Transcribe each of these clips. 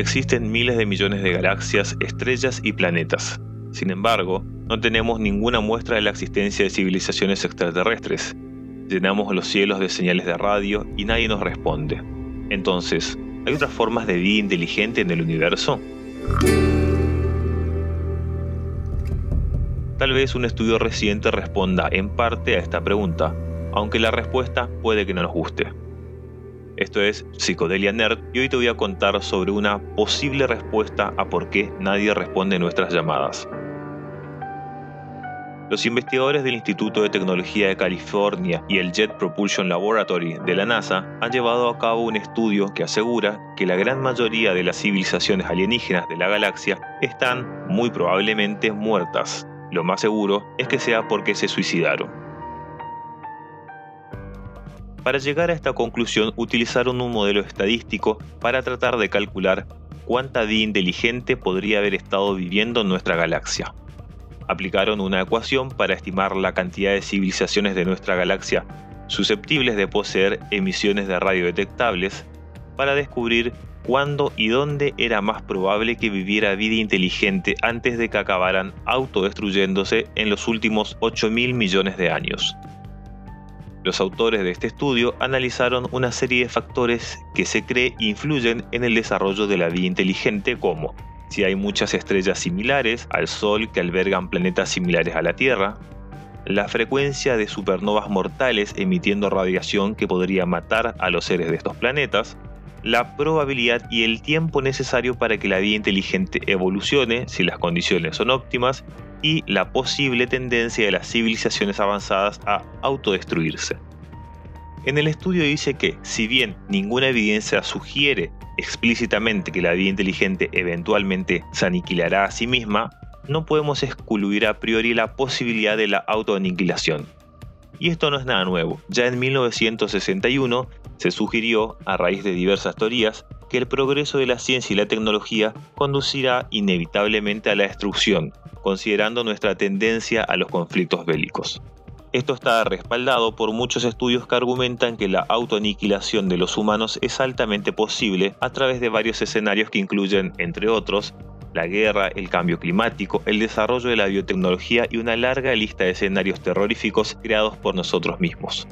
existen miles de millones de galaxias, estrellas y planetas. Sin embargo, no tenemos ninguna muestra de la existencia de civilizaciones extraterrestres. Llenamos los cielos de señales de radio y nadie nos responde. Entonces, ¿hay otras formas de vida inteligente en el universo? Tal vez un estudio reciente responda en parte a esta pregunta, aunque la respuesta puede que no nos guste. Esto es Psicodelia Nerd y hoy te voy a contar sobre una posible respuesta a por qué nadie responde nuestras llamadas. Los investigadores del Instituto de Tecnología de California y el Jet Propulsion Laboratory de la NASA han llevado a cabo un estudio que asegura que la gran mayoría de las civilizaciones alienígenas de la galaxia están muy probablemente muertas. Lo más seguro es que sea porque se suicidaron. Para llegar a esta conclusión utilizaron un modelo estadístico para tratar de calcular cuánta vida inteligente podría haber estado viviendo en nuestra galaxia. Aplicaron una ecuación para estimar la cantidad de civilizaciones de nuestra galaxia susceptibles de poseer emisiones de radio detectables para descubrir cuándo y dónde era más probable que viviera vida inteligente antes de que acabaran autodestruyéndose en los últimos 8 mil millones de años. Los autores de este estudio analizaron una serie de factores que se cree influyen en el desarrollo de la vida inteligente como si hay muchas estrellas similares al Sol que albergan planetas similares a la Tierra, la frecuencia de supernovas mortales emitiendo radiación que podría matar a los seres de estos planetas, la probabilidad y el tiempo necesario para que la vida inteligente evolucione si las condiciones son óptimas y la posible tendencia de las civilizaciones avanzadas a autodestruirse. En el estudio dice que, si bien ninguna evidencia sugiere explícitamente que la vida inteligente eventualmente se aniquilará a sí misma, no podemos excluir a priori la posibilidad de la autoaniquilación. Y esto no es nada nuevo. Ya en 1961 se sugirió, a raíz de diversas teorías, que el progreso de la ciencia y la tecnología conducirá inevitablemente a la destrucción, considerando nuestra tendencia a los conflictos bélicos. Esto está respaldado por muchos estudios que argumentan que la autoaniquilación de los humanos es altamente posible a través de varios escenarios que incluyen, entre otros, la guerra, el cambio climático, el desarrollo de la biotecnología y una larga lista de escenarios terroríficos creados por nosotros mismos.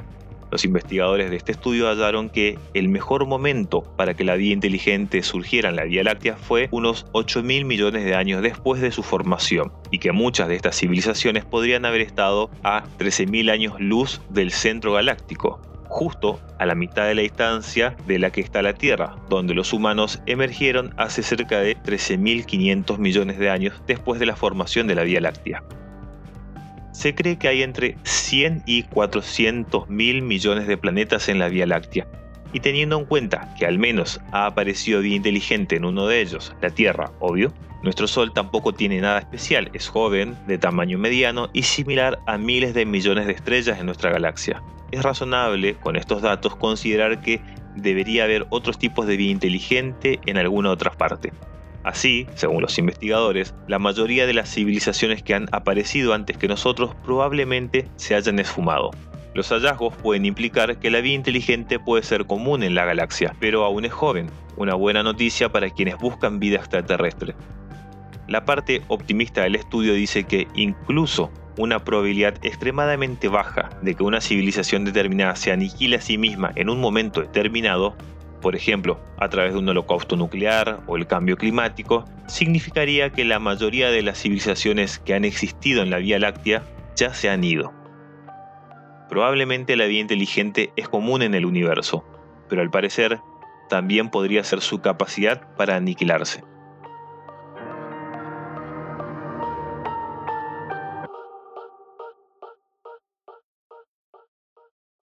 Los investigadores de este estudio hallaron que el mejor momento para que la vida inteligente surgiera en la Vía Láctea fue unos 8 mil millones de años después de su formación, y que muchas de estas civilizaciones podrían haber estado a 13.000 años luz del centro galáctico, justo a la mitad de la distancia de la que está la Tierra, donde los humanos emergieron hace cerca de 13.500 millones de años después de la formación de la Vía Láctea se cree que hay entre 100 y 400 mil millones de planetas en la Vía Láctea. Y teniendo en cuenta que al menos ha aparecido vida inteligente en uno de ellos, la Tierra, obvio, nuestro Sol tampoco tiene nada especial, es joven, de tamaño mediano y similar a miles de millones de estrellas en nuestra galaxia. Es razonable, con estos datos, considerar que debería haber otros tipos de vida inteligente en alguna otra parte. Así, según los investigadores, la mayoría de las civilizaciones que han aparecido antes que nosotros probablemente se hayan esfumado. Los hallazgos pueden implicar que la vida inteligente puede ser común en la galaxia, pero aún es joven, una buena noticia para quienes buscan vida extraterrestre. La parte optimista del estudio dice que incluso una probabilidad extremadamente baja de que una civilización determinada se aniquile a sí misma en un momento determinado por ejemplo, a través de un holocausto nuclear o el cambio climático, significaría que la mayoría de las civilizaciones que han existido en la Vía Láctea ya se han ido. Probablemente la vida inteligente es común en el universo, pero al parecer también podría ser su capacidad para aniquilarse.